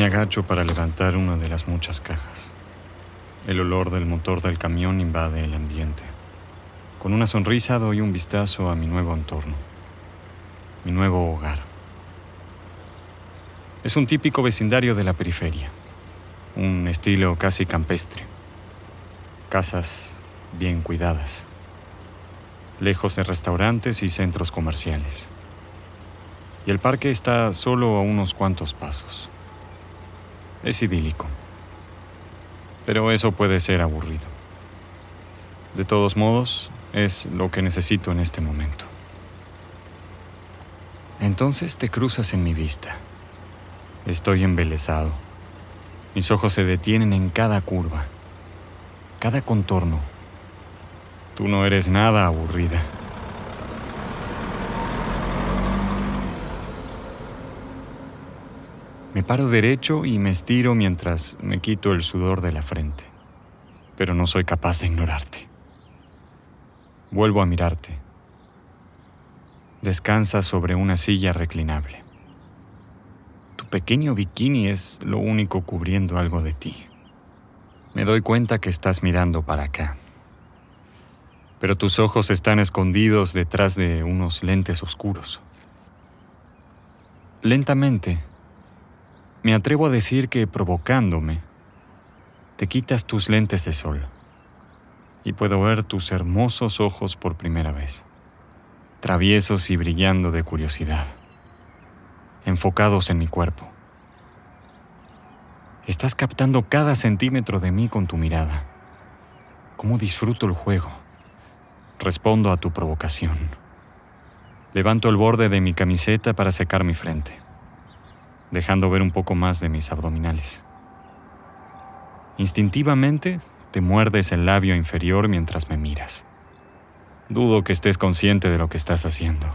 Me agacho para levantar una de las muchas cajas. El olor del motor del camión invade el ambiente. Con una sonrisa doy un vistazo a mi nuevo entorno, mi nuevo hogar. Es un típico vecindario de la periferia, un estilo casi campestre. Casas bien cuidadas, lejos de restaurantes y centros comerciales. Y el parque está solo a unos cuantos pasos. Es idílico. Pero eso puede ser aburrido. De todos modos, es lo que necesito en este momento. Entonces te cruzas en mi vista. Estoy embelesado. Mis ojos se detienen en cada curva, cada contorno. Tú no eres nada aburrida. Me paro derecho y me estiro mientras me quito el sudor de la frente, pero no soy capaz de ignorarte. Vuelvo a mirarte. Descansa sobre una silla reclinable. Tu pequeño bikini es lo único cubriendo algo de ti. Me doy cuenta que estás mirando para acá. Pero tus ojos están escondidos detrás de unos lentes oscuros. Lentamente, me atrevo a decir que provocándome, te quitas tus lentes de sol y puedo ver tus hermosos ojos por primera vez, traviesos y brillando de curiosidad, enfocados en mi cuerpo. Estás captando cada centímetro de mí con tu mirada. ¿Cómo disfruto el juego? Respondo a tu provocación. Levanto el borde de mi camiseta para secar mi frente dejando ver un poco más de mis abdominales. Instintivamente te muerdes el labio inferior mientras me miras. Dudo que estés consciente de lo que estás haciendo.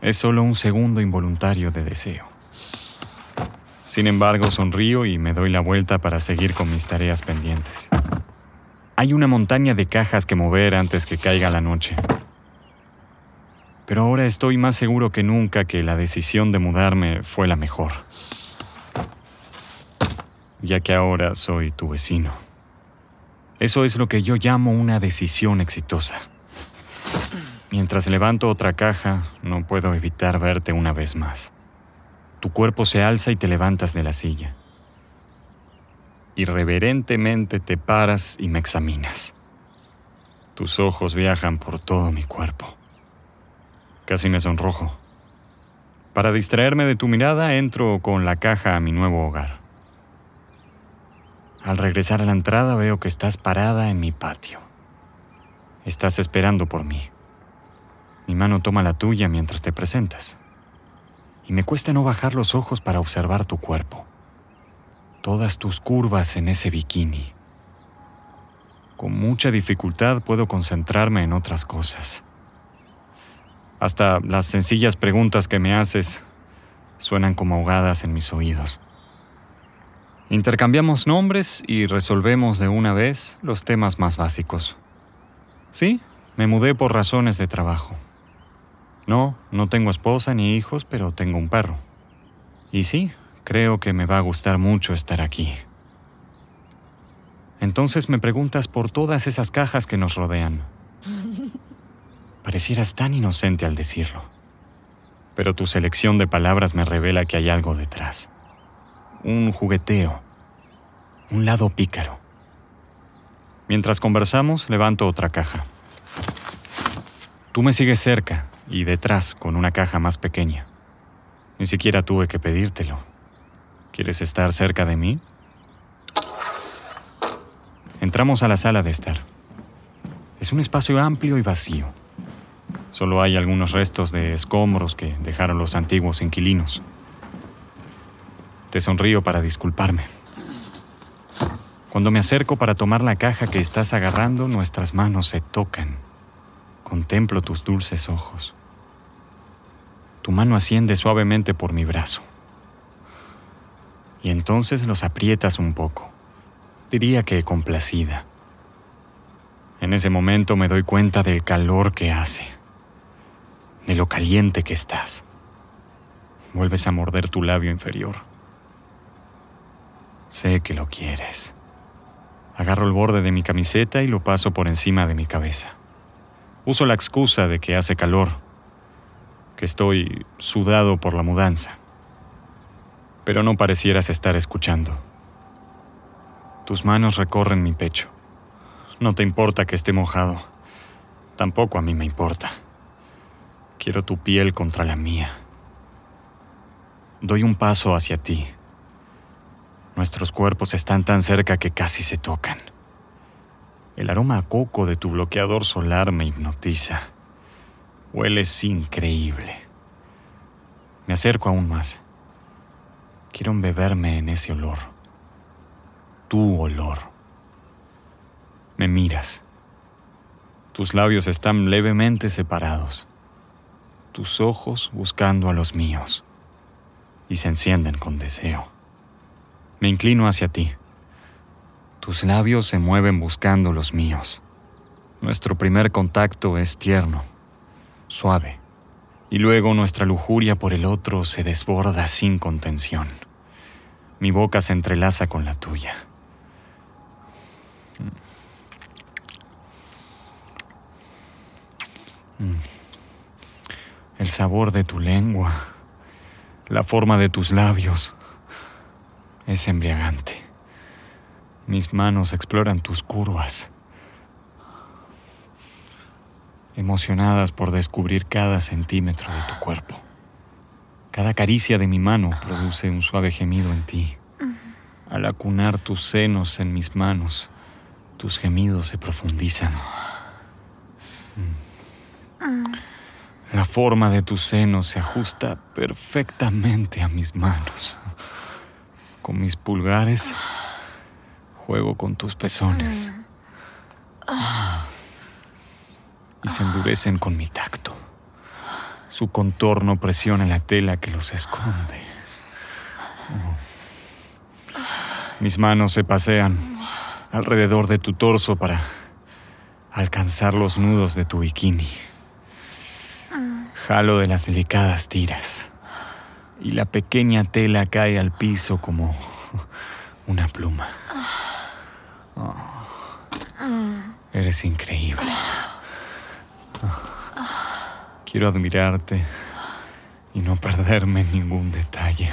Es solo un segundo involuntario de deseo. Sin embargo, sonrío y me doy la vuelta para seguir con mis tareas pendientes. Hay una montaña de cajas que mover antes que caiga la noche pero ahora estoy más seguro que nunca que la decisión de mudarme fue la mejor, ya que ahora soy tu vecino. Eso es lo que yo llamo una decisión exitosa. Mientras levanto otra caja, no puedo evitar verte una vez más. Tu cuerpo se alza y te levantas de la silla. Irreverentemente te paras y me examinas. Tus ojos viajan por todo mi cuerpo. Casi me sonrojo. Para distraerme de tu mirada, entro con la caja a mi nuevo hogar. Al regresar a la entrada veo que estás parada en mi patio. Estás esperando por mí. Mi mano toma la tuya mientras te presentas. Y me cuesta no bajar los ojos para observar tu cuerpo. Todas tus curvas en ese bikini. Con mucha dificultad puedo concentrarme en otras cosas. Hasta las sencillas preguntas que me haces suenan como ahogadas en mis oídos. Intercambiamos nombres y resolvemos de una vez los temas más básicos. Sí, me mudé por razones de trabajo. No, no tengo esposa ni hijos, pero tengo un perro. Y sí, creo que me va a gustar mucho estar aquí. Entonces me preguntas por todas esas cajas que nos rodean. Parecieras tan inocente al decirlo. Pero tu selección de palabras me revela que hay algo detrás. Un jugueteo. Un lado pícaro. Mientras conversamos, levanto otra caja. Tú me sigues cerca y detrás con una caja más pequeña. Ni siquiera tuve que pedírtelo. ¿Quieres estar cerca de mí? Entramos a la sala de estar. Es un espacio amplio y vacío Solo hay algunos restos de escombros que dejaron los antiguos inquilinos. Te sonrío para disculparme. Cuando me acerco para tomar la caja que estás agarrando, nuestras manos se tocan. Contemplo tus dulces ojos. Tu mano asciende suavemente por mi brazo. Y entonces los aprietas un poco. Diría que complacida. En ese momento me doy cuenta del calor que hace de lo caliente que estás. Vuelves a morder tu labio inferior. Sé que lo quieres. Agarro el borde de mi camiseta y lo paso por encima de mi cabeza. Uso la excusa de que hace calor, que estoy sudado por la mudanza. Pero no parecieras estar escuchando. Tus manos recorren mi pecho. No te importa que esté mojado. Tampoco a mí me importa. Quiero tu piel contra la mía. Doy un paso hacia ti. Nuestros cuerpos están tan cerca que casi se tocan. El aroma a coco de tu bloqueador solar me hipnotiza. Hueles increíble. Me acerco aún más. Quiero embeberme en ese olor. Tu olor. Me miras. Tus labios están levemente separados. Tus ojos buscando a los míos. Y se encienden con deseo. Me inclino hacia ti. Tus labios se mueven buscando los míos. Nuestro primer contacto es tierno, suave, y luego nuestra lujuria por el otro se desborda sin contención. Mi boca se entrelaza con la tuya. Mm. El sabor de tu lengua, la forma de tus labios, es embriagante. Mis manos exploran tus curvas, emocionadas por descubrir cada centímetro de tu cuerpo. Cada caricia de mi mano produce un suave gemido en ti. Al acunar tus senos en mis manos, tus gemidos se profundizan. La forma de tus senos se ajusta perfectamente a mis manos. Con mis pulgares juego con tus pezones. Y se endurecen con mi tacto. Su contorno presiona la tela que los esconde. Mis manos se pasean alrededor de tu torso para alcanzar los nudos de tu bikini. Jalo de las delicadas tiras y la pequeña tela cae al piso como una pluma. Oh. Eres increíble. Quiero admirarte y no perderme ningún detalle.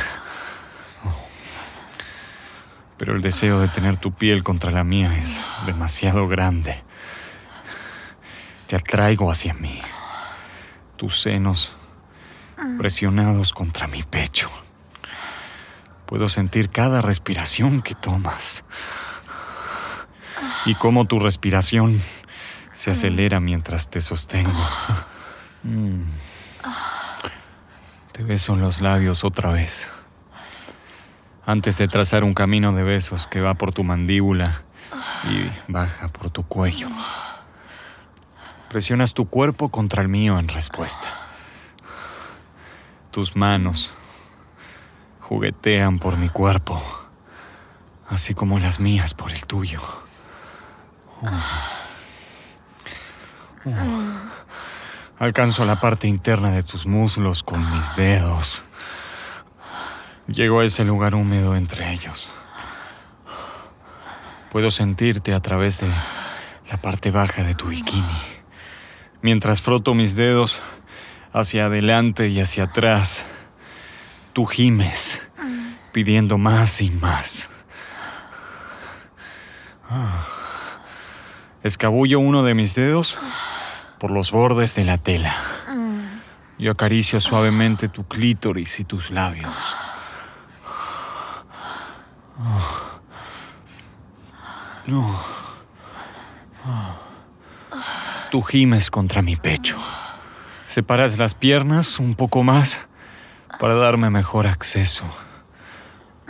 Oh. Pero el deseo de tener tu piel contra la mía es demasiado grande. Te atraigo hacia mí. Tus senos presionados contra mi pecho. Puedo sentir cada respiración que tomas. Y cómo tu respiración se acelera mientras te sostengo. Mm. Te beso en los labios otra vez. Antes de trazar un camino de besos que va por tu mandíbula y baja por tu cuello. Presionas tu cuerpo contra el mío en respuesta. Tus manos juguetean por mi cuerpo, así como las mías por el tuyo. Alcanzo la parte interna de tus muslos con mis dedos. Llego a ese lugar húmedo entre ellos. Puedo sentirte a través de la parte baja de tu bikini. Mientras froto mis dedos, hacia adelante y hacia atrás. Tú gimes, pidiendo más y más. Ah. Escabullo uno de mis dedos por los bordes de la tela. Yo acaricio suavemente tu clítoris y tus labios. No. Tú gimes contra mi pecho. Separas las piernas un poco más para darme mejor acceso.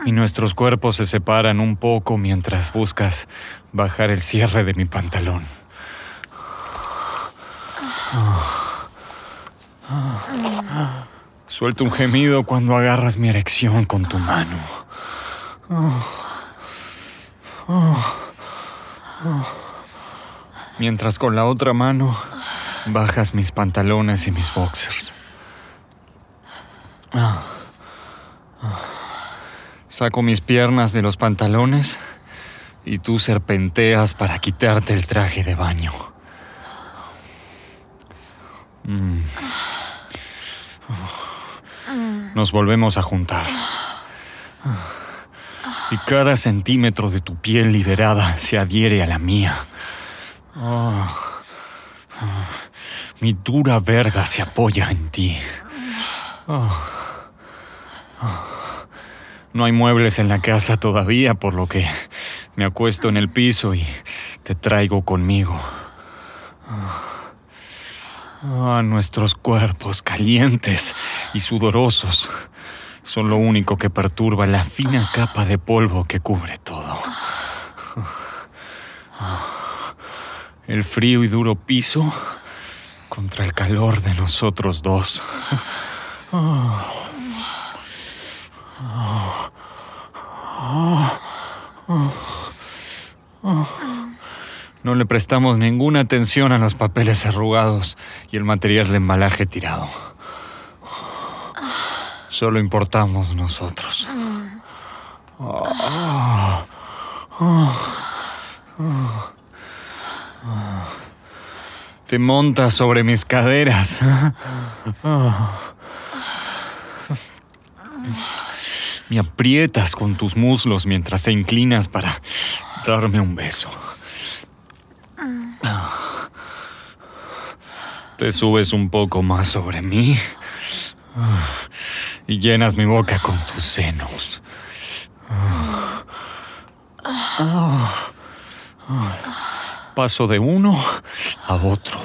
Y nuestros cuerpos se separan un poco mientras buscas bajar el cierre de mi pantalón. Suelto un gemido cuando agarras mi erección con tu mano. Mientras con la otra mano Bajas mis pantalones y mis boxers. Saco mis piernas de los pantalones y tú serpenteas para quitarte el traje de baño. Mm. Nos volvemos a juntar. Y cada centímetro de tu piel liberada se adhiere a la mía. Oh. Mi dura verga se apoya en ti. Oh. No hay muebles en la casa todavía, por lo que me acuesto en el piso y te traigo conmigo. Ah, nuestros cuerpos calientes y sudorosos son lo único que perturba la fina capa de polvo que cubre todo. El frío y duro piso contra el calor de nosotros dos. No le prestamos ninguna atención a los papeles arrugados y el material de embalaje tirado. Solo importamos nosotros. Te montas sobre mis caderas. Me aprietas con tus muslos mientras te inclinas para darme un beso. Te subes un poco más sobre mí y llenas mi boca con tus senos. Paso de uno a otro.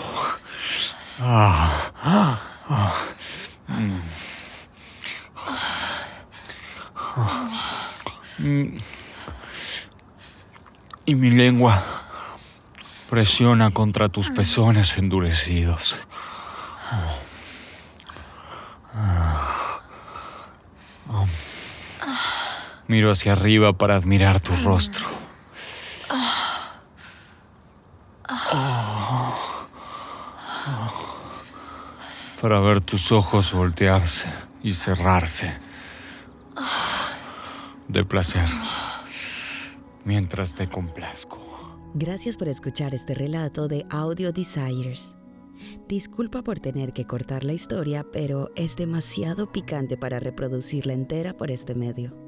Y mi lengua presiona contra tus pezones endurecidos. Miro hacia arriba para admirar tu rostro. Para ver tus ojos voltearse y cerrarse de placer mientras te complazco. Gracias por escuchar este relato de Audio Desires. Disculpa por tener que cortar la historia, pero es demasiado picante para reproducirla entera por este medio.